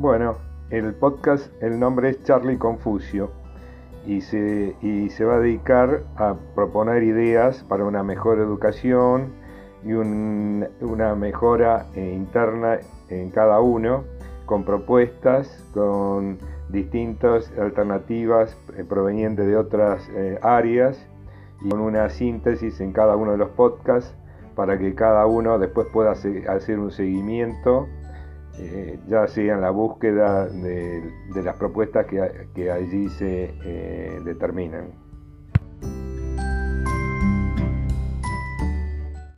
Bueno, el podcast, el nombre es Charlie Confucio y se, y se va a dedicar a proponer ideas para una mejor educación y una mejora eh, interna en cada uno, con propuestas, con distintas alternativas eh, provenientes de otras eh, áreas y con una síntesis en cada uno de los podcasts para que cada uno después pueda hacer un seguimiento, ya sea en la búsqueda de, las propuestas que, allí se determinan.